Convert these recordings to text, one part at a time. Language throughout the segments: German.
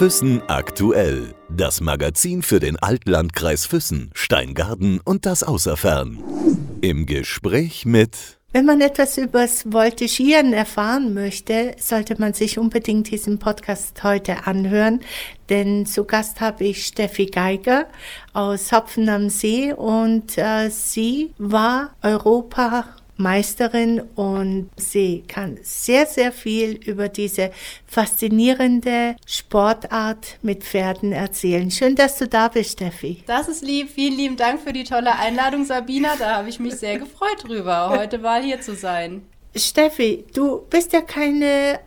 Füssen aktuell. Das Magazin für den Altlandkreis Füssen, Steingarten und das Außerfern. Im Gespräch mit wenn man etwas übers Voltigieren erfahren möchte, sollte man sich unbedingt diesen Podcast heute anhören, denn zu Gast habe ich Steffi Geiger aus Hopfen am See und äh, sie war Europa Meisterin und sie kann sehr, sehr viel über diese faszinierende Sportart mit Pferden erzählen. Schön, dass du da bist, Steffi. Das ist lieb. Vielen lieben Dank für die tolle Einladung, Sabina. Da habe ich mich sehr gefreut drüber, heute mal hier zu sein. Steffi, du bist ja keine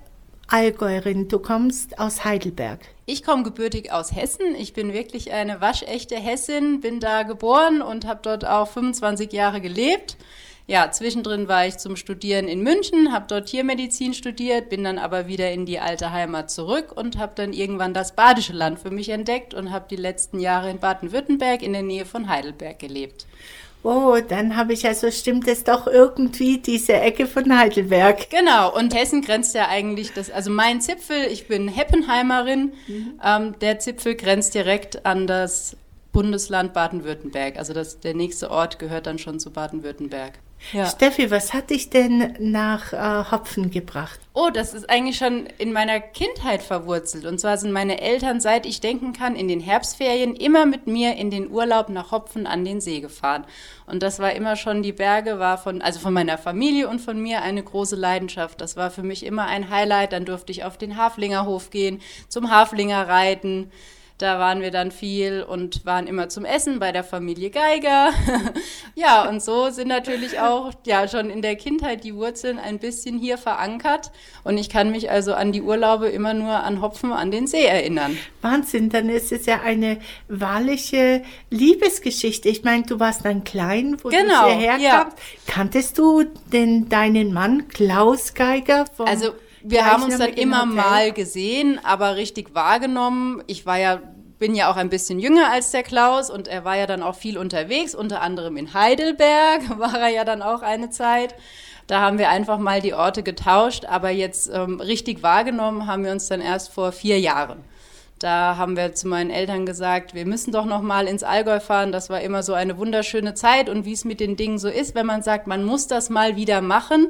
Allgäuerin, du kommst aus Heidelberg. Ich komme gebürtig aus Hessen. Ich bin wirklich eine waschechte Hessin, bin da geboren und habe dort auch 25 Jahre gelebt ja, zwischendrin war ich zum Studieren in München, habe dort Tiermedizin studiert, bin dann aber wieder in die alte Heimat zurück und habe dann irgendwann das Badische Land für mich entdeckt und habe die letzten Jahre in Baden-Württemberg in der Nähe von Heidelberg gelebt. Oh, dann habe ich also stimmt es doch irgendwie diese Ecke von Heidelberg. Genau, und Hessen grenzt ja eigentlich das, also mein Zipfel, ich bin Heppenheimerin, mhm. ähm, der Zipfel grenzt direkt an das Bundesland Baden-Württemberg. Also das, der nächste Ort gehört dann schon zu Baden-Württemberg. Ja. Steffi, was hat dich denn nach äh, Hopfen gebracht? Oh, das ist eigentlich schon in meiner Kindheit verwurzelt. Und zwar sind meine Eltern, seit ich denken kann, in den Herbstferien immer mit mir in den Urlaub nach Hopfen an den See gefahren. Und das war immer schon, die Berge war von, also von meiner Familie und von mir eine große Leidenschaft. Das war für mich immer ein Highlight. Dann durfte ich auf den Haflingerhof gehen, zum Haflinger reiten. Da waren wir dann viel und waren immer zum Essen bei der Familie Geiger. ja, und so sind natürlich auch ja schon in der Kindheit die Wurzeln ein bisschen hier verankert. Und ich kann mich also an die Urlaube immer nur an Hopfen an den See erinnern. Wahnsinn, dann ist es ja eine wahrliche Liebesgeschichte. Ich meine, du warst dann klein, wo genau, du hierher ja. kamst. Kanntest du denn deinen Mann Klaus Geiger? Vom also wir haben uns dann immer mal gesehen, aber richtig wahrgenommen. Ich war ja bin ja auch ein bisschen jünger als der Klaus und er war ja dann auch viel unterwegs, unter anderem in Heidelberg war er ja dann auch eine Zeit. Da haben wir einfach mal die Orte getauscht, aber jetzt ähm, richtig wahrgenommen haben wir uns dann erst vor vier Jahren. Da haben wir zu meinen Eltern gesagt, wir müssen doch noch mal ins Allgäu fahren. Das war immer so eine wunderschöne Zeit und wie es mit den Dingen so ist, wenn man sagt, man muss das mal wieder machen.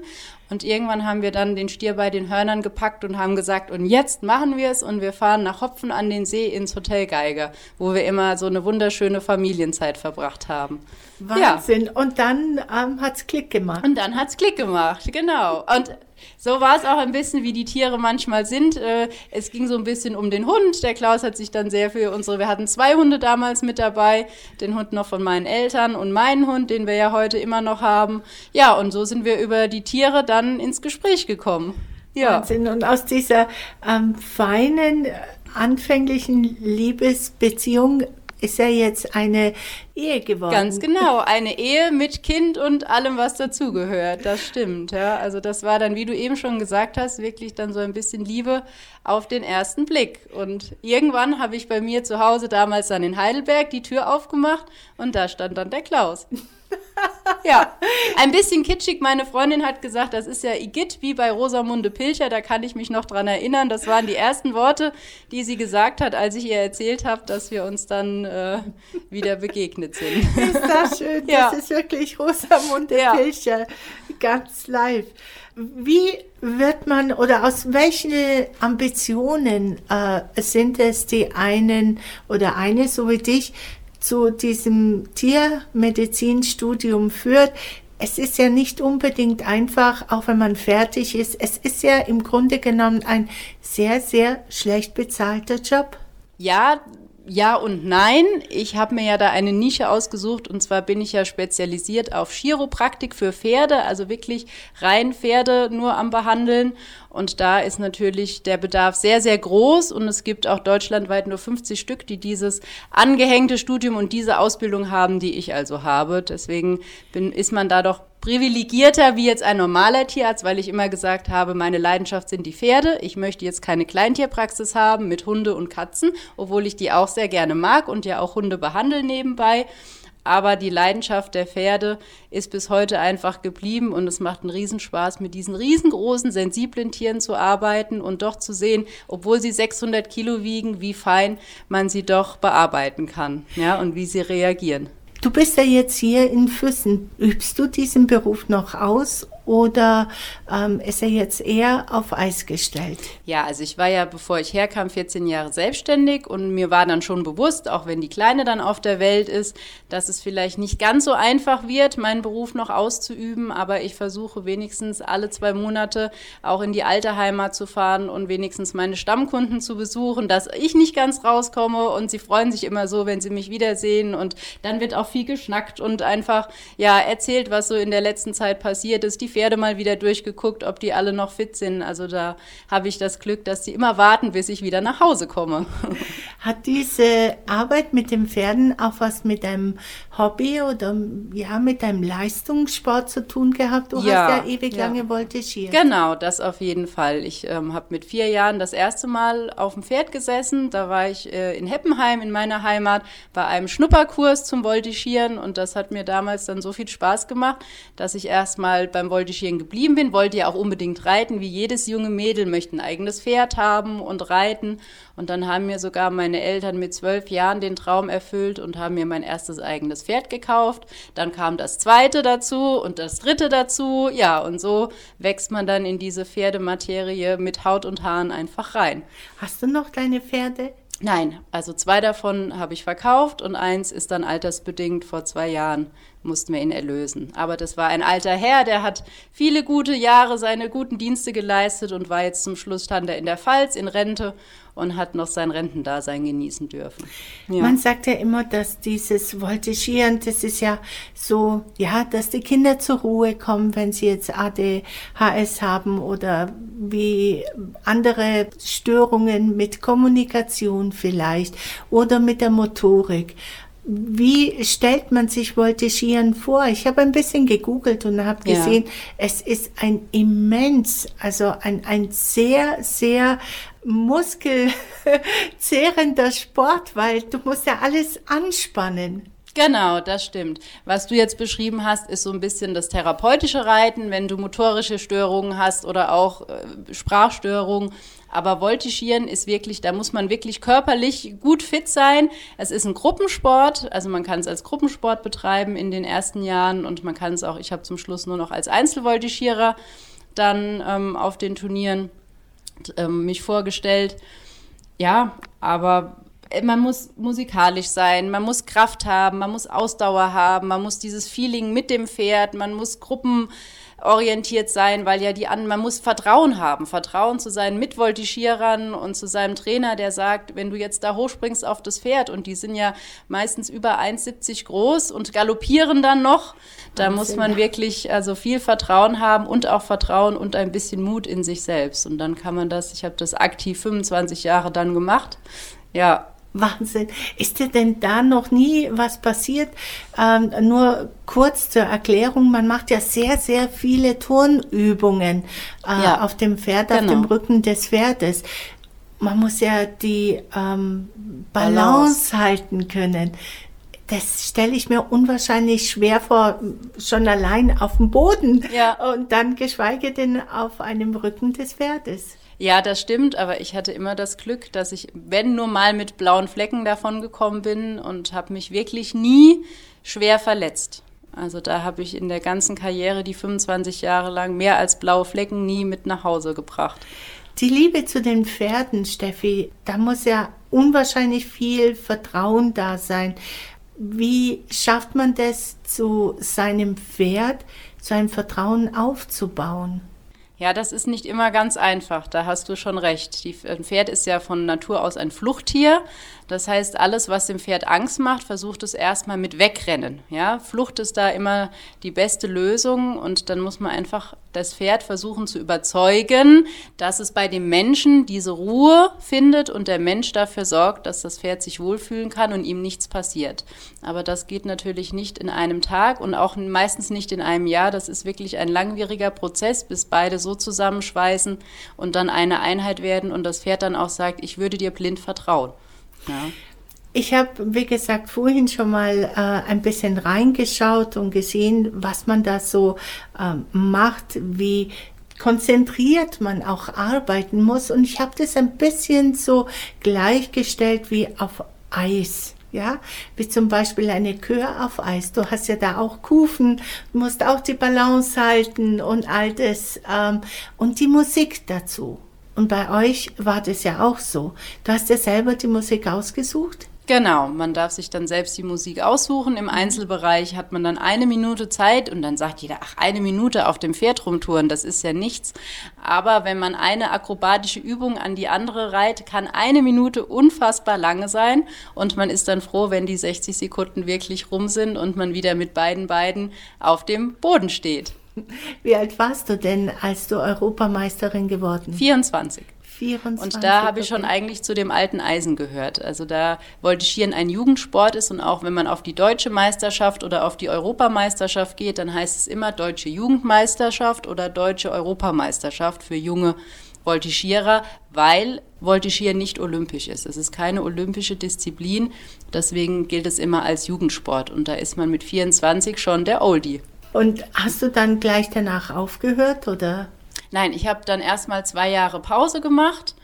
Und irgendwann haben wir dann den Stier bei den Hörnern gepackt und haben gesagt, und jetzt machen wir es und wir fahren nach Hopfen an den See ins Hotel Geiger, wo wir immer so eine wunderschöne Familienzeit verbracht haben. Wahnsinn. Ja. Und dann ähm, hat es Klick gemacht. Und dann hat es Klick gemacht, genau. Und so war es auch ein bisschen, wie die Tiere manchmal sind. Äh, es ging so ein bisschen um den Hund. Der Klaus hat sich dann sehr für unsere, wir hatten zwei Hunde damals mit dabei, den Hund noch von meinen Eltern und meinen Hund, den wir ja heute immer noch haben. Ja, und so sind wir über die Tiere dann ins Gespräch gekommen. Ja. Wahnsinn. Und aus dieser ähm, feinen, anfänglichen Liebesbeziehung ist ja jetzt eine Ehe geworden. Ganz genau, eine Ehe mit Kind und allem, was dazugehört. Das stimmt, ja. Also das war dann, wie du eben schon gesagt hast, wirklich dann so ein bisschen Liebe auf den ersten Blick. Und irgendwann habe ich bei mir zu Hause damals dann in Heidelberg die Tür aufgemacht und da stand dann der Klaus. Ja, ein bisschen kitschig. Meine Freundin hat gesagt, das ist ja Igitt wie bei Rosamunde Pilcher. Da kann ich mich noch dran erinnern. Das waren die ersten Worte, die sie gesagt hat, als ich ihr erzählt habe, dass wir uns dann äh, wieder begegnet sind. Ist das schön? Ja. Das ist wirklich Rosamunde ja. Pilcher. Ganz live. Wie wird man oder aus welchen Ambitionen äh, sind es die einen oder eine, so wie dich, zu diesem Tiermedizinstudium führt. Es ist ja nicht unbedingt einfach, auch wenn man fertig ist. Es ist ja im Grunde genommen ein sehr, sehr schlecht bezahlter Job. Ja, ja und nein. Ich habe mir ja da eine Nische ausgesucht und zwar bin ich ja spezialisiert auf Chiropraktik für Pferde, also wirklich rein Pferde nur am Behandeln. Und da ist natürlich der Bedarf sehr, sehr groß und es gibt auch deutschlandweit nur 50 Stück, die dieses angehängte Studium und diese Ausbildung haben, die ich also habe. Deswegen bin, ist man da doch privilegierter wie jetzt ein normaler Tierarzt, weil ich immer gesagt habe, meine Leidenschaft sind die Pferde. Ich möchte jetzt keine Kleintierpraxis haben mit Hunde und Katzen, obwohl ich die auch sehr gerne mag und ja auch Hunde behandle nebenbei. aber die Leidenschaft der Pferde ist bis heute einfach geblieben und es macht einen Riesenspaß, mit diesen riesengroßen, sensiblen Tieren zu arbeiten und doch zu sehen, obwohl sie 600 Kilo wiegen, wie fein man sie doch bearbeiten kann ja, und wie sie reagieren. Du bist ja jetzt hier in Füssen. Übst du diesen Beruf noch aus oder ähm, ist er jetzt eher auf Eis gestellt? Ja, also ich war ja, bevor ich herkam, 14 Jahre selbstständig und mir war dann schon bewusst, auch wenn die Kleine dann auf der Welt ist, dass es vielleicht nicht ganz so einfach wird, meinen Beruf noch auszuüben, aber ich versuche wenigstens alle zwei Monate auch in die alte Heimat zu fahren und wenigstens meine Stammkunden zu besuchen, dass ich nicht ganz rauskomme und sie freuen sich immer so, wenn sie mich wiedersehen und dann wird auch viel geschnackt und einfach ja erzählt, was so in der letzten Zeit passiert ist. Die Pferde mal wieder durchgeguckt, ob die alle noch fit sind. Also da habe ich das Glück, dass die immer warten, bis ich wieder nach Hause komme. Hat diese Arbeit mit den Pferden auch was mit deinem Hobby oder ja mit deinem Leistungssport zu tun gehabt? Du ja, hast ja ewig ja. lange voltigiert. Genau, das auf jeden Fall. Ich ähm, habe mit vier Jahren das erste Mal auf dem Pferd gesessen. Da war ich äh, in Heppenheim in meiner Heimat bei einem Schnupperkurs zum Voltigieren und das hat mir damals dann so viel Spaß gemacht, dass ich erst mal beim Voltigieren Voltigieren geblieben bin, wollte ja auch unbedingt reiten, wie jedes junge Mädel möchte ein eigenes Pferd haben und reiten. Und dann haben mir sogar meine Eltern mit zwölf Jahren den Traum erfüllt und haben mir mein erstes eigenes Pferd gekauft. Dann kam das zweite dazu und das dritte dazu. Ja, und so wächst man dann in diese Pferdematerie mit Haut und Haaren einfach rein. Hast du noch deine Pferde? Nein, also zwei davon habe ich verkauft und eins ist dann altersbedingt vor zwei Jahren mussten wir ihn erlösen. Aber das war ein alter Herr, der hat viele gute Jahre seine guten Dienste geleistet und war jetzt zum Schluss stand er in der Pfalz in Rente und hat noch sein Rentendasein genießen dürfen. Ja. Man sagt ja immer, dass dieses Voltigieren, das ist ja so, ja, dass die Kinder zur Ruhe kommen, wenn sie jetzt ADHS haben oder wie andere Störungen mit Kommunikation vielleicht oder mit der Motorik. Wie stellt man sich Voltigieren vor? Ich habe ein bisschen gegoogelt und habe gesehen, ja. es ist ein immens, also ein, ein sehr, sehr muskelzehrender Sport, weil du musst ja alles anspannen. Genau, das stimmt. Was du jetzt beschrieben hast, ist so ein bisschen das therapeutische Reiten, wenn du motorische Störungen hast oder auch äh, Sprachstörungen. Aber Voltigieren ist wirklich, da muss man wirklich körperlich gut fit sein. Es ist ein Gruppensport, also man kann es als Gruppensport betreiben in den ersten Jahren und man kann es auch, ich habe zum Schluss nur noch als Einzelvoltigierer dann ähm, auf den Turnieren ähm, mich vorgestellt. Ja, aber man muss musikalisch sein, man muss Kraft haben, man muss Ausdauer haben, man muss dieses Feeling mit dem Pferd, man muss gruppenorientiert sein, weil ja die anderen, man muss Vertrauen haben, Vertrauen zu seinen Mitvoltigierern und zu seinem Trainer, der sagt, wenn du jetzt da hochspringst auf das Pferd und die sind ja meistens über 1,70 groß und galoppieren dann noch, da muss man wirklich also viel Vertrauen haben und auch Vertrauen und ein bisschen Mut in sich selbst. Und dann kann man das, ich habe das aktiv 25 Jahre dann gemacht. Ja, Wahnsinn. Ist dir denn da noch nie was passiert? Ähm, nur kurz zur Erklärung, man macht ja sehr, sehr viele Turnübungen äh, ja, auf dem Pferd, genau. auf dem Rücken des Pferdes. Man muss ja die ähm, Balance, Balance halten können. Das stelle ich mir unwahrscheinlich schwer vor, schon allein auf dem Boden ja. und dann geschweige denn auf einem Rücken des Pferdes. Ja, das stimmt, aber ich hatte immer das Glück, dass ich, wenn nur mal mit blauen Flecken davon gekommen bin und habe mich wirklich nie schwer verletzt. Also da habe ich in der ganzen Karriere, die 25 Jahre lang, mehr als blaue Flecken nie mit nach Hause gebracht. Die Liebe zu den Pferden, Steffi, da muss ja unwahrscheinlich viel Vertrauen da sein. Wie schafft man das, zu seinem Pferd, so ein Vertrauen aufzubauen? Ja, das ist nicht immer ganz einfach, da hast du schon recht. Die, ein Pferd ist ja von Natur aus ein Fluchttier. Das heißt, alles, was dem Pferd Angst macht, versucht es erstmal mit wegrennen. Ja? Flucht ist da immer die beste Lösung und dann muss man einfach das Pferd versuchen zu überzeugen, dass es bei dem Menschen diese Ruhe findet und der Mensch dafür sorgt, dass das Pferd sich wohlfühlen kann und ihm nichts passiert. Aber das geht natürlich nicht in einem Tag und auch meistens nicht in einem Jahr. Das ist wirklich ein langwieriger Prozess, bis beide so zusammenschweißen und dann eine Einheit werden und das Pferd dann auch sagt, ich würde dir blind vertrauen. Ich habe, wie gesagt, vorhin schon mal äh, ein bisschen reingeschaut und gesehen, was man da so äh, macht, wie konzentriert man auch arbeiten muss. Und ich habe das ein bisschen so gleichgestellt wie auf Eis. Ja, wie zum Beispiel eine Kür auf Eis. Du hast ja da auch Kufen, musst auch die Balance halten und all das. Ähm, und die Musik dazu. Und bei euch war das ja auch so. Du hast ja selber die Musik ausgesucht? Genau, man darf sich dann selbst die Musik aussuchen. Im Einzelbereich hat man dann eine Minute Zeit und dann sagt jeder, ach, eine Minute auf dem Pferd rumtouren, das ist ja nichts. Aber wenn man eine akrobatische Übung an die andere reiht, kann eine Minute unfassbar lange sein und man ist dann froh, wenn die 60 Sekunden wirklich rum sind und man wieder mit beiden Beinen auf dem Boden steht. Wie alt warst du denn, als du Europameisterin geworden? 24. 24, und da habe ich schon eigentlich zu dem alten Eisen gehört. Also da Voltigieren ein Jugendsport ist und auch wenn man auf die deutsche Meisterschaft oder auf die Europameisterschaft geht, dann heißt es immer deutsche Jugendmeisterschaft oder deutsche Europameisterschaft für junge Voltigierer, weil Voltigieren nicht olympisch ist. Es ist keine olympische Disziplin, deswegen gilt es immer als Jugendsport und da ist man mit 24 schon der Oldie. Und hast du dann gleich danach aufgehört oder? Nein, ich habe dann erstmal zwei Jahre Pause gemacht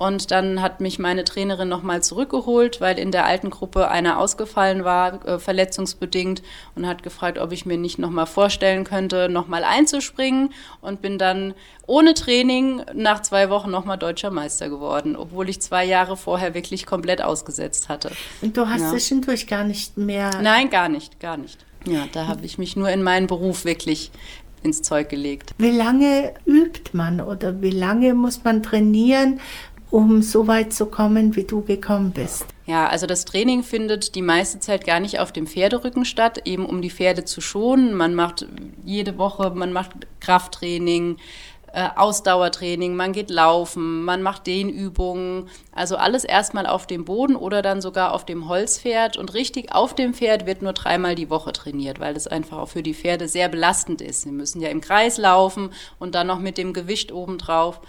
und dann hat mich meine Trainerin nochmal zurückgeholt, weil in der alten Gruppe einer ausgefallen war, äh, verletzungsbedingt, und hat gefragt, ob ich mir nicht nochmal vorstellen könnte, nochmal einzuspringen. Und bin dann ohne Training nach zwei Wochen nochmal deutscher Meister geworden, obwohl ich zwei Jahre vorher wirklich komplett ausgesetzt hatte. Und du hast ja. zwischendurch gar nicht mehr. Nein, gar nicht, gar nicht. Ja, da habe ich mich nur in meinen Beruf wirklich ins Zeug gelegt. Wie lange übt man oder wie lange muss man trainieren, um so weit zu kommen, wie du gekommen bist? Ja, also das Training findet die meiste Zeit gar nicht auf dem Pferderücken statt, eben um die Pferde zu schonen. Man macht jede Woche, man macht Krafttraining, äh, Ausdauertraining, man geht laufen, man macht Dehnübungen, also alles erstmal auf dem Boden oder dann sogar auf dem Holzpferd und richtig auf dem Pferd wird nur dreimal die Woche trainiert, weil das einfach auch für die Pferde sehr belastend ist. Sie müssen ja im Kreis laufen und dann noch mit dem Gewicht obendrauf.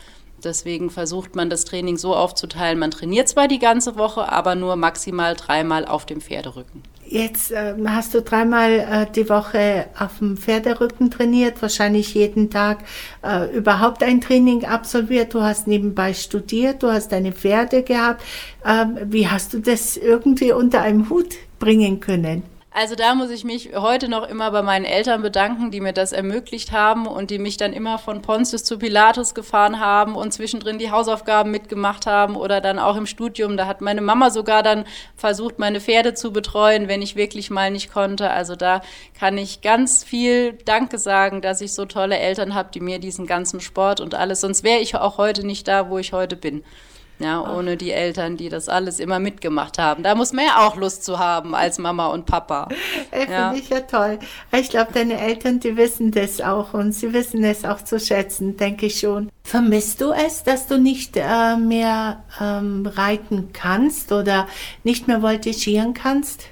Deswegen versucht man das Training so aufzuteilen, man trainiert zwar die ganze Woche, aber nur maximal dreimal auf dem Pferderücken. Jetzt äh, hast du dreimal äh, die Woche auf dem Pferderücken trainiert, wahrscheinlich jeden Tag äh, überhaupt ein Training absolviert. Du hast nebenbei studiert, du hast deine Pferde gehabt. Ähm, wie hast du das irgendwie unter einem Hut bringen können? Also da muss ich mich heute noch immer bei meinen Eltern bedanken, die mir das ermöglicht haben und die mich dann immer von Pontius zu Pilatus gefahren haben und zwischendrin die Hausaufgaben mitgemacht haben oder dann auch im Studium. Da hat meine Mama sogar dann versucht, meine Pferde zu betreuen, wenn ich wirklich mal nicht konnte. Also da kann ich ganz viel Danke sagen, dass ich so tolle Eltern habe, die mir diesen ganzen Sport und alles, sonst wäre ich auch heute nicht da, wo ich heute bin. Ja, ohne die Eltern, die das alles immer mitgemacht haben. Da muss man ja auch Lust zu haben als Mama und Papa. Ja. Finde ich ja toll. Ich glaube, deine Eltern, die wissen das auch und sie wissen es auch zu schätzen, denke ich schon. Vermisst du es, dass du nicht äh, mehr ähm, reiten kannst oder nicht mehr voltigieren kannst?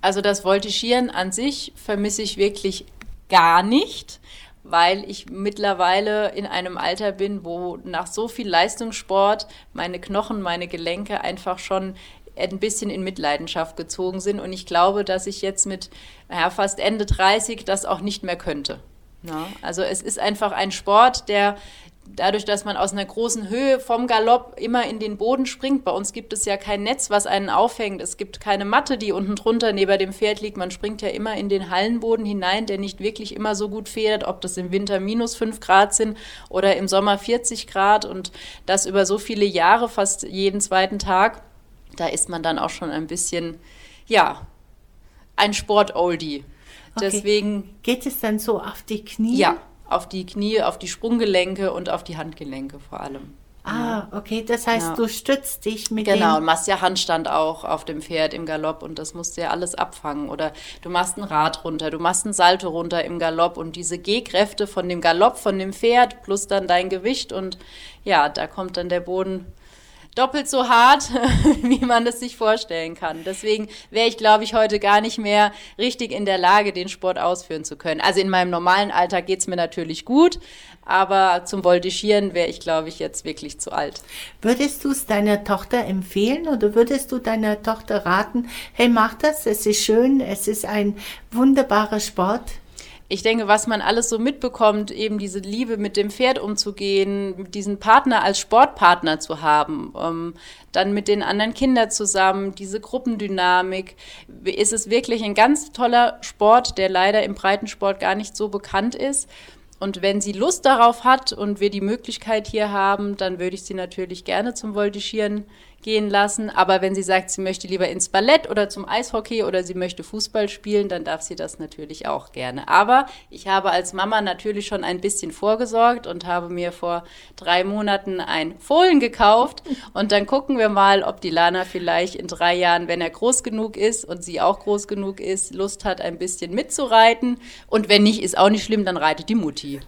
Also das Voltigieren an sich vermisse ich wirklich gar nicht weil ich mittlerweile in einem Alter bin, wo nach so viel Leistungssport meine Knochen, meine Gelenke einfach schon ein bisschen in Mitleidenschaft gezogen sind. Und ich glaube, dass ich jetzt mit ja, fast Ende 30 das auch nicht mehr könnte. Ja, also es ist einfach ein Sport, der dadurch, dass man aus einer großen Höhe vom Galopp immer in den Boden springt. Bei uns gibt es ja kein Netz, was einen aufhängt. Es gibt keine Matte, die unten drunter neben dem Pferd liegt. Man springt ja immer in den Hallenboden hinein, der nicht wirklich immer so gut federt, ob das im Winter minus 5 Grad sind oder im Sommer 40 Grad und das über so viele Jahre, fast jeden zweiten Tag. Da ist man dann auch schon ein bisschen, ja, ein Sport-Oldie. Okay. Deswegen. Geht es dann so auf die Knie? Ja, auf die Knie, auf die Sprunggelenke und auf die Handgelenke vor allem. Ah, okay, das heißt, ja. du stützt dich mit Genau, und machst ja Handstand auch auf dem Pferd im Galopp und das musst du ja alles abfangen. Oder du machst ein Rad runter, du machst ein Salto runter im Galopp und diese G-Kräfte von dem Galopp, von dem Pferd plus dann dein Gewicht und ja, da kommt dann der Boden doppelt so hart, wie man es sich vorstellen kann. Deswegen wäre ich, glaube ich, heute gar nicht mehr richtig in der Lage, den Sport ausführen zu können. Also in meinem normalen Alltag geht es mir natürlich gut, aber zum Voltigieren wäre ich, glaube ich, jetzt wirklich zu alt. Würdest du es deiner Tochter empfehlen oder würdest du deiner Tochter raten, hey, mach das, es ist schön, es ist ein wunderbarer Sport? Ich denke, was man alles so mitbekommt, eben diese Liebe mit dem Pferd umzugehen, diesen Partner als Sportpartner zu haben, ähm, dann mit den anderen Kindern zusammen, diese Gruppendynamik, ist es wirklich ein ganz toller Sport, der leider im Breitensport gar nicht so bekannt ist. Und wenn sie Lust darauf hat und wir die Möglichkeit hier haben, dann würde ich sie natürlich gerne zum Voltigieren gehen lassen. Aber wenn sie sagt, sie möchte lieber ins Ballett oder zum Eishockey oder sie möchte Fußball spielen, dann darf sie das natürlich auch gerne. Aber ich habe als Mama natürlich schon ein bisschen vorgesorgt und habe mir vor drei Monaten ein Fohlen gekauft. Und dann gucken wir mal, ob die Lana vielleicht in drei Jahren, wenn er groß genug ist und sie auch groß genug ist, Lust hat, ein bisschen mitzureiten. Und wenn nicht, ist auch nicht schlimm, dann reitet die Mutti.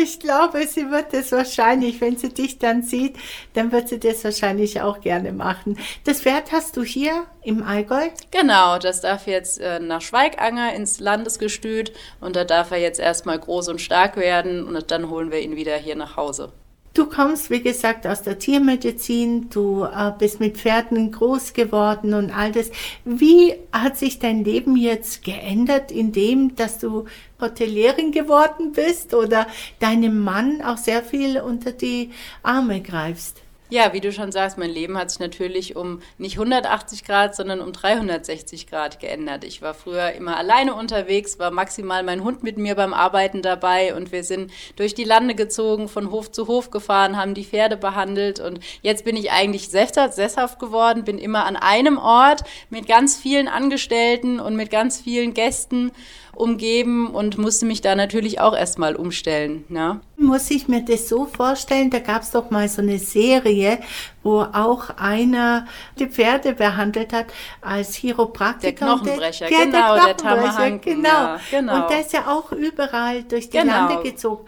Ich glaube, sie wird es wahrscheinlich, wenn sie dich dann sieht, dann wird sie das wahrscheinlich auch gerne machen. Das Pferd hast du hier im Allgäu? Genau, das darf jetzt äh, nach Schweiganger ins Landesgestüt und da darf er jetzt erstmal groß und stark werden und dann holen wir ihn wieder hier nach Hause. Du kommst, wie gesagt, aus der Tiermedizin, du äh, bist mit Pferden groß geworden und all das. Wie hat sich dein Leben jetzt geändert, indem, dass du Hotelierin geworden bist oder deinem Mann auch sehr viel unter die Arme greifst? Ja, wie du schon sagst, mein Leben hat sich natürlich um nicht 180 Grad, sondern um 360 Grad geändert. Ich war früher immer alleine unterwegs, war maximal mein Hund mit mir beim Arbeiten dabei und wir sind durch die Lande gezogen, von Hof zu Hof gefahren, haben die Pferde behandelt und jetzt bin ich eigentlich sesshaft geworden, bin immer an einem Ort mit ganz vielen Angestellten und mit ganz vielen Gästen umgeben und musste mich da natürlich auch erstmal umstellen. Ja. Muss ich mir das so vorstellen, da gab es doch mal so eine Serie, wo auch einer die Pferde behandelt hat als Chiropraktiker. Der Knochenbrecher, der, genau, der, der Tamahang. Genau. Ja, genau. Und der ist ja auch überall durch die genau. Lande gezogen.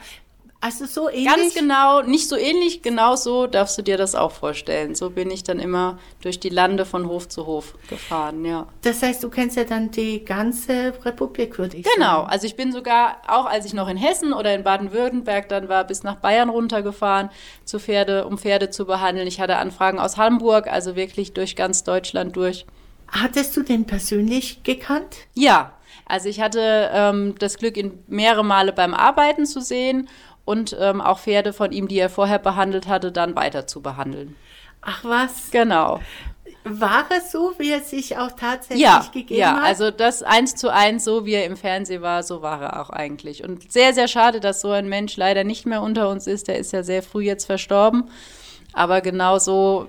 Also so ähnlich? Ganz genau, nicht so ähnlich, genau so darfst du dir das auch vorstellen. So bin ich dann immer durch die Lande von Hof zu Hof gefahren, ja. Das heißt, du kennst ja dann die ganze Republik, würde ich genau. sagen. also ich bin sogar, auch als ich noch in Hessen oder in Baden-Württemberg dann war, bis nach Bayern runtergefahren, zu Pferde, um Pferde zu behandeln. Ich hatte Anfragen aus Hamburg, also wirklich durch ganz Deutschland durch. Hattest du den persönlich gekannt? Ja, also ich hatte ähm, das Glück, ihn mehrere Male beim Arbeiten zu sehen und ähm, auch Pferde von ihm, die er vorher behandelt hatte, dann weiter zu behandeln. Ach was? Genau. War es so, wie er sich auch tatsächlich ja, gegeben ja, hat? Ja, also das eins zu eins, so wie er im Fernsehen war, so war er auch eigentlich. Und sehr, sehr schade, dass so ein Mensch leider nicht mehr unter uns ist. Der ist ja sehr früh jetzt verstorben. Aber genau so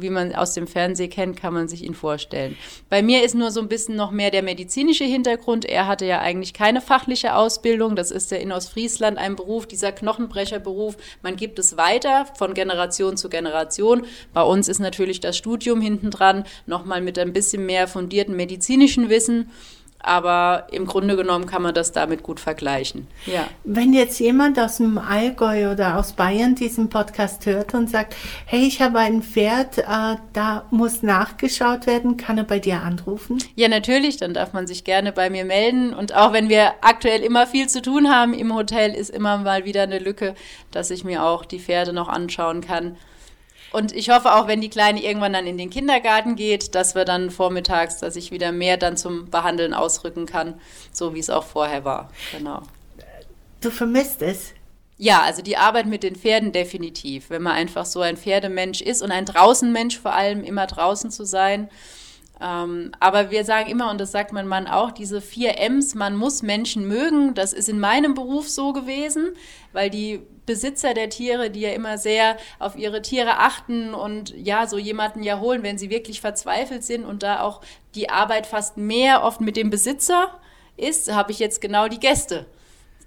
wie man aus dem Fernsehen kennt, kann man sich ihn vorstellen. Bei mir ist nur so ein bisschen noch mehr der medizinische Hintergrund. Er hatte ja eigentlich keine fachliche Ausbildung. Das ist ja in Ostfriesland ein Beruf, dieser Knochenbrecherberuf. Man gibt es weiter von Generation zu Generation. Bei uns ist natürlich das Studium hintendran, nochmal mit ein bisschen mehr fundierten medizinischen Wissen aber im Grunde genommen kann man das damit gut vergleichen. Ja. Wenn jetzt jemand aus dem Allgäu oder aus Bayern diesen Podcast hört und sagt, hey, ich habe ein Pferd, äh, da muss nachgeschaut werden, kann er bei dir anrufen? Ja, natürlich, dann darf man sich gerne bei mir melden und auch wenn wir aktuell immer viel zu tun haben im Hotel, ist immer mal wieder eine Lücke, dass ich mir auch die Pferde noch anschauen kann. Und ich hoffe auch, wenn die Kleine irgendwann dann in den Kindergarten geht, dass wir dann vormittags, dass ich wieder mehr dann zum Behandeln ausrücken kann, so wie es auch vorher war. Genau. Du vermisst es? Ja, also die Arbeit mit den Pferden definitiv. Wenn man einfach so ein Pferdemensch ist und ein Draußenmensch vor allem, immer draußen zu sein. Ähm, aber wir sagen immer, und das sagt mein Mann auch, diese vier M's, man muss Menschen mögen. Das ist in meinem Beruf so gewesen, weil die Besitzer der Tiere, die ja immer sehr auf ihre Tiere achten und ja, so jemanden ja holen, wenn sie wirklich verzweifelt sind und da auch die Arbeit fast mehr oft mit dem Besitzer ist, habe ich jetzt genau die Gäste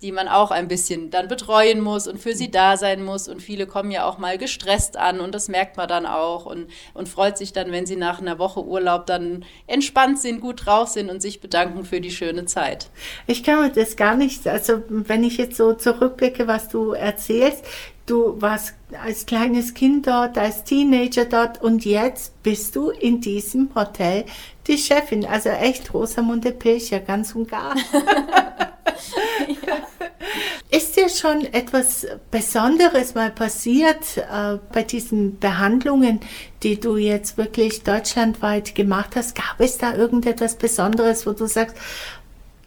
die man auch ein bisschen dann betreuen muss und für sie da sein muss. Und viele kommen ja auch mal gestresst an und das merkt man dann auch und, und freut sich dann, wenn sie nach einer Woche Urlaub dann entspannt sind, gut drauf sind und sich bedanken für die schöne Zeit. Ich kann mir das gar nicht, also wenn ich jetzt so zurückblicke, was du erzählst, du warst als kleines Kind dort, als Teenager dort und jetzt bist du in diesem Hotel die Chefin. Also echt Rosamunde Pilcher, ganz und gar. Ist dir schon etwas Besonderes mal passiert äh, bei diesen Behandlungen, die du jetzt wirklich deutschlandweit gemacht hast? Gab es da irgendetwas Besonderes, wo du sagst,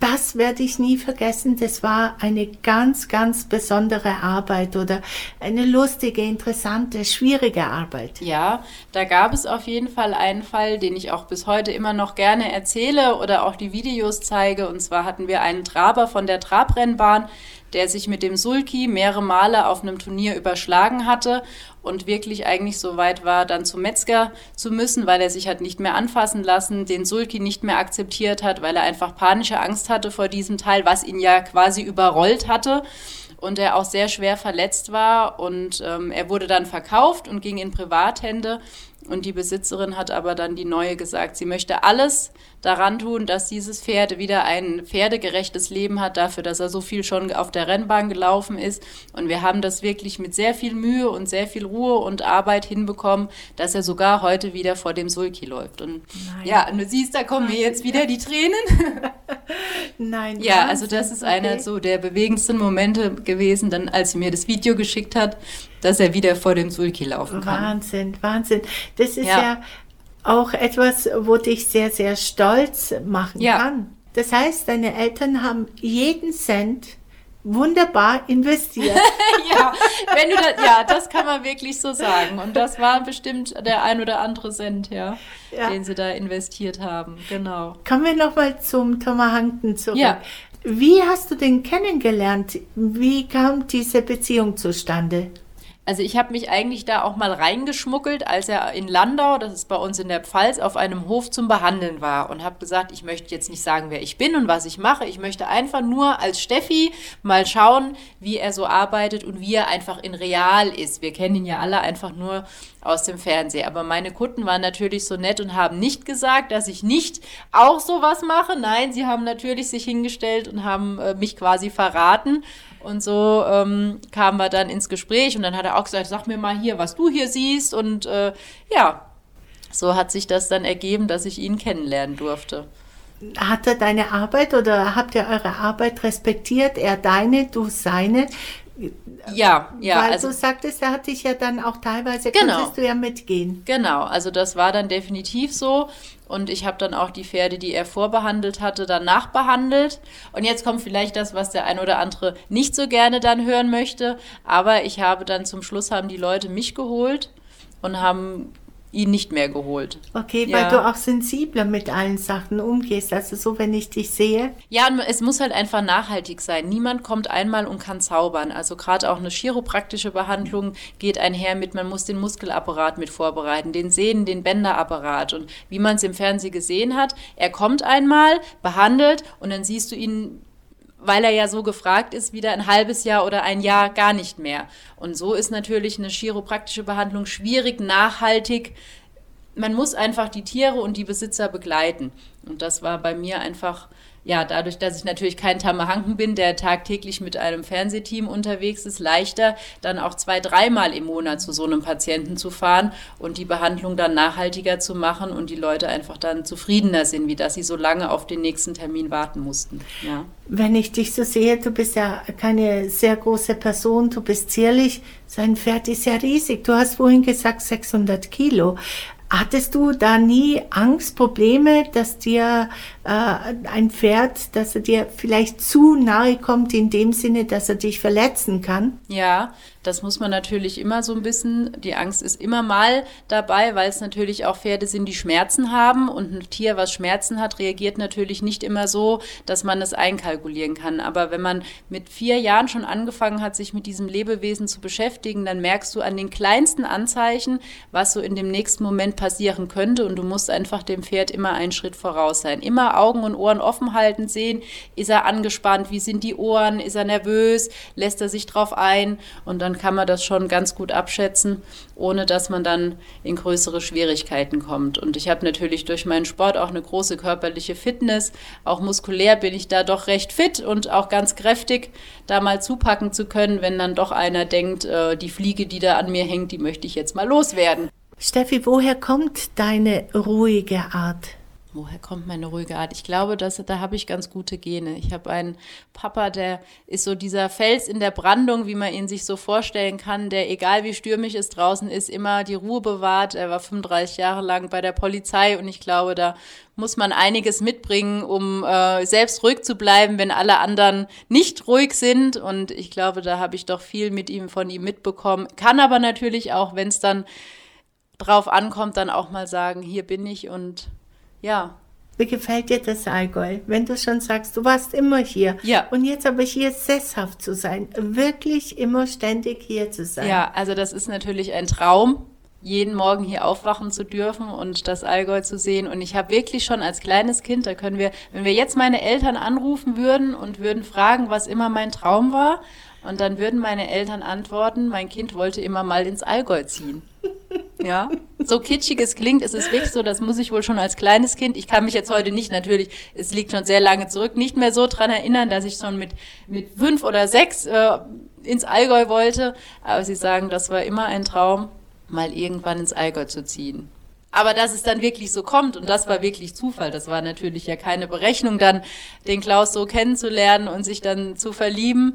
das werde ich nie vergessen. Das war eine ganz, ganz besondere Arbeit oder eine lustige, interessante, schwierige Arbeit. Ja, da gab es auf jeden Fall einen Fall, den ich auch bis heute immer noch gerne erzähle oder auch die Videos zeige. Und zwar hatten wir einen Traber von der Trabrennbahn, der sich mit dem Sulki mehrere Male auf einem Turnier überschlagen hatte und wirklich eigentlich so weit war, dann zum Metzger zu müssen, weil er sich hat nicht mehr anfassen lassen, den Sulki nicht mehr akzeptiert hat, weil er einfach panische Angst hatte vor diesem Teil, was ihn ja quasi überrollt hatte und er auch sehr schwer verletzt war. Und ähm, er wurde dann verkauft und ging in Privathände und die Besitzerin hat aber dann die neue gesagt, sie möchte alles daran tun, dass dieses Pferd wieder ein pferdegerechtes Leben hat, dafür, dass er so viel schon auf der Rennbahn gelaufen ist. Und wir haben das wirklich mit sehr viel Mühe und sehr viel Ruhe und Arbeit hinbekommen, dass er sogar heute wieder vor dem Sulki läuft. Und Nein. ja, und du siehst, da kommen mir jetzt wieder die Tränen. Nein. Ja, also das ist einer okay. so der bewegendsten Momente gewesen, dann als sie mir das Video geschickt hat, dass er wieder vor dem Sulki laufen kann. Wahnsinn, Wahnsinn. Das ist ja, ja auch etwas, wo dich sehr, sehr stolz machen ja. kann. Das heißt, deine Eltern haben jeden Cent wunderbar investiert. ja, wenn du das, ja, das kann man wirklich so sagen. Und das war bestimmt der ein oder andere Cent, ja, ja. den sie da investiert haben. Genau. Kommen wir nochmal zum Thomas Hankton zurück. Ja. Wie hast du den kennengelernt? Wie kam diese Beziehung zustande? Also ich habe mich eigentlich da auch mal reingeschmuggelt, als er in Landau, das ist bei uns in der Pfalz, auf einem Hof zum Behandeln war und habe gesagt, ich möchte jetzt nicht sagen, wer ich bin und was ich mache. Ich möchte einfach nur als Steffi mal schauen, wie er so arbeitet und wie er einfach in real ist. Wir kennen ihn ja alle einfach nur aus dem Fernsehen. Aber meine Kunden waren natürlich so nett und haben nicht gesagt, dass ich nicht auch sowas mache. Nein, sie haben natürlich sich hingestellt und haben äh, mich quasi verraten. Und so ähm, kamen wir dann ins Gespräch und dann hat er auch gesagt, sag mir mal hier, was du hier siehst. Und äh, ja, so hat sich das dann ergeben, dass ich ihn kennenlernen durfte. Hat er deine Arbeit oder habt ihr eure Arbeit respektiert? Er deine, du seine? Ja, ja. Weil also, du sagtest, er hat dich ja dann auch teilweise, genau, konntest du ja mitgehen. Genau, also das war dann definitiv so. Und ich habe dann auch die Pferde, die er vorbehandelt hatte, dann nachbehandelt. Und jetzt kommt vielleicht das, was der ein oder andere nicht so gerne dann hören möchte. Aber ich habe dann zum Schluss haben die Leute mich geholt und haben ihn nicht mehr geholt. Okay, ja. weil du auch sensibler mit allen Sachen umgehst. Also so, wenn ich dich sehe. Ja, es muss halt einfach nachhaltig sein. Niemand kommt einmal und kann zaubern. Also gerade auch eine chiropraktische Behandlung geht einher mit, man muss den Muskelapparat mit vorbereiten, den Sehnen, den Bänderapparat. Und wie man es im Fernsehen gesehen hat, er kommt einmal, behandelt und dann siehst du ihn weil er ja so gefragt ist, wieder ein halbes Jahr oder ein Jahr gar nicht mehr. Und so ist natürlich eine chiropraktische Behandlung schwierig, nachhaltig. Man muss einfach die Tiere und die Besitzer begleiten. Und das war bei mir einfach ja, dadurch, dass ich natürlich kein Tamahanken bin, der tagtäglich mit einem Fernsehteam unterwegs ist, leichter, dann auch zwei, dreimal im Monat zu so einem Patienten zu fahren und die Behandlung dann nachhaltiger zu machen und die Leute einfach dann zufriedener sind, wie dass sie so lange auf den nächsten Termin warten mussten. Ja. Wenn ich dich so sehe, du bist ja keine sehr große Person, du bist zierlich, sein Pferd ist ja riesig. Du hast vorhin gesagt 600 Kilo. Hattest du da nie Angst, Probleme, dass dir äh, ein Pferd, dass er dir vielleicht zu nahe kommt in dem Sinne, dass er dich verletzen kann? Ja, Das muss man natürlich immer so ein bisschen, die Angst ist immer mal dabei, weil es natürlich auch Pferde sind, die Schmerzen haben und ein Tier, was Schmerzen hat, reagiert natürlich nicht immer so, dass man es einkalkulieren kann. Aber wenn man mit vier Jahren schon angefangen hat, sich mit diesem Lebewesen zu beschäftigen, dann merkst du an den kleinsten Anzeichen, was so in dem nächsten Moment passieren könnte und du musst einfach dem Pferd immer einen Schritt voraus sein. Immer Augen und Ohren offen halten, sehen, ist er angespannt, wie sind die Ohren, ist er nervös, lässt er sich drauf ein und dann kann man das schon ganz gut abschätzen, ohne dass man dann in größere Schwierigkeiten kommt. Und ich habe natürlich durch meinen Sport auch eine große körperliche Fitness, auch muskulär bin ich da doch recht fit und auch ganz kräftig, da mal zupacken zu können, wenn dann doch einer denkt, äh, die Fliege, die da an mir hängt, die möchte ich jetzt mal loswerden. Steffi, woher kommt deine ruhige Art? Woher kommt meine ruhige Art? Ich glaube, dass, da habe ich ganz gute Gene. Ich habe einen Papa, der ist so dieser Fels in der Brandung, wie man ihn sich so vorstellen kann, der, egal wie stürmisch es draußen ist, immer die Ruhe bewahrt. Er war 35 Jahre lang bei der Polizei und ich glaube, da muss man einiges mitbringen, um äh, selbst ruhig zu bleiben, wenn alle anderen nicht ruhig sind. Und ich glaube, da habe ich doch viel mit ihm, von ihm mitbekommen. Kann aber natürlich auch, wenn es dann drauf ankommt, dann auch mal sagen, hier bin ich und ja. Wie gefällt dir das Allgäu? Wenn du schon sagst, du warst immer hier. Ja. Und jetzt aber hier sesshaft zu sein, wirklich immer ständig hier zu sein. Ja, also das ist natürlich ein Traum, jeden Morgen hier aufwachen zu dürfen und das Allgäu zu sehen. Und ich habe wirklich schon als kleines Kind, da können wir, wenn wir jetzt meine Eltern anrufen würden und würden fragen, was immer mein Traum war, und dann würden meine Eltern antworten, mein Kind wollte immer mal ins Allgäu ziehen. Ja, so kitschig es klingt, es ist wirklich so, das muss ich wohl schon als kleines Kind, ich kann mich jetzt heute nicht, natürlich, es liegt schon sehr lange zurück, nicht mehr so dran erinnern, dass ich schon mit, mit fünf oder sechs äh, ins Allgäu wollte, aber sie sagen, das war immer ein Traum, mal irgendwann ins Allgäu zu ziehen. Aber dass es dann wirklich so kommt, und das war wirklich Zufall, das war natürlich ja keine Berechnung, dann den Klaus so kennenzulernen und sich dann zu verlieben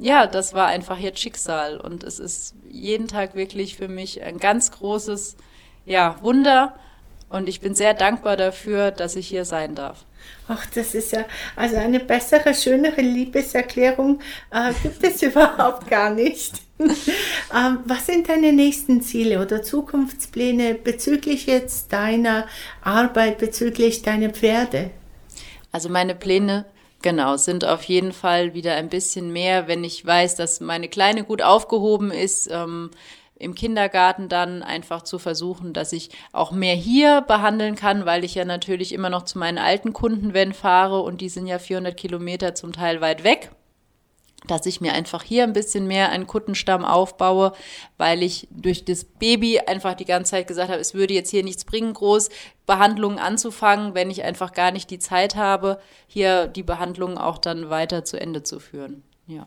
ja, das war einfach jetzt Schicksal. Und es ist jeden Tag wirklich für mich ein ganz großes ja, Wunder. Und ich bin sehr dankbar dafür, dass ich hier sein darf. Ach, das ist ja, also eine bessere, schönere Liebeserklärung äh, gibt es überhaupt gar nicht. ähm, was sind deine nächsten Ziele oder Zukunftspläne bezüglich jetzt deiner Arbeit, bezüglich deiner Pferde? Also meine Pläne Genau, sind auf jeden Fall wieder ein bisschen mehr, wenn ich weiß, dass meine Kleine gut aufgehoben ist. Ähm, im Kindergarten dann einfach zu versuchen, dass ich auch mehr hier behandeln kann, weil ich ja natürlich immer noch zu meinen alten Kunden, wenn fahre und die sind ja 400 Kilometer zum Teil weit weg dass ich mir einfach hier ein bisschen mehr einen Kuttenstamm aufbaue, weil ich durch das Baby einfach die ganze Zeit gesagt habe, es würde jetzt hier nichts bringen, groß Behandlungen anzufangen, wenn ich einfach gar nicht die Zeit habe, hier die Behandlungen auch dann weiter zu Ende zu führen. Ja.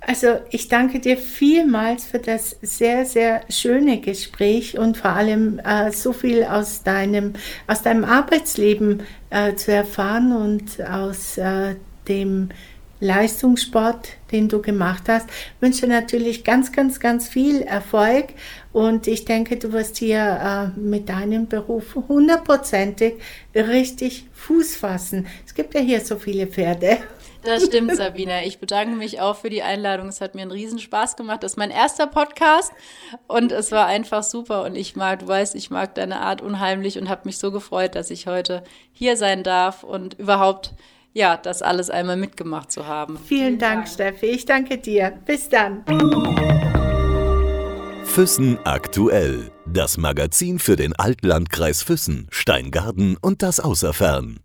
Also ich danke dir vielmals für das sehr, sehr schöne Gespräch und vor allem äh, so viel aus deinem, aus deinem Arbeitsleben äh, zu erfahren und aus äh, dem Leistungssport, den du gemacht hast. Ich wünsche natürlich ganz, ganz, ganz viel Erfolg und ich denke, du wirst hier äh, mit deinem Beruf hundertprozentig richtig Fuß fassen. Es gibt ja hier so viele Pferde. Das stimmt, Sabina. Ich bedanke mich auch für die Einladung. Es hat mir einen Riesenspaß gemacht. Das ist mein erster Podcast und es war einfach super. Und ich mag, du weißt, ich mag deine Art unheimlich und habe mich so gefreut, dass ich heute hier sein darf und überhaupt ja, das alles einmal mitgemacht zu haben. Vielen Dank, Steffi. Ich danke dir. Bis dann. Füssen aktuell. Das Magazin für den Altlandkreis Füssen, Steingarten und das Außerfern.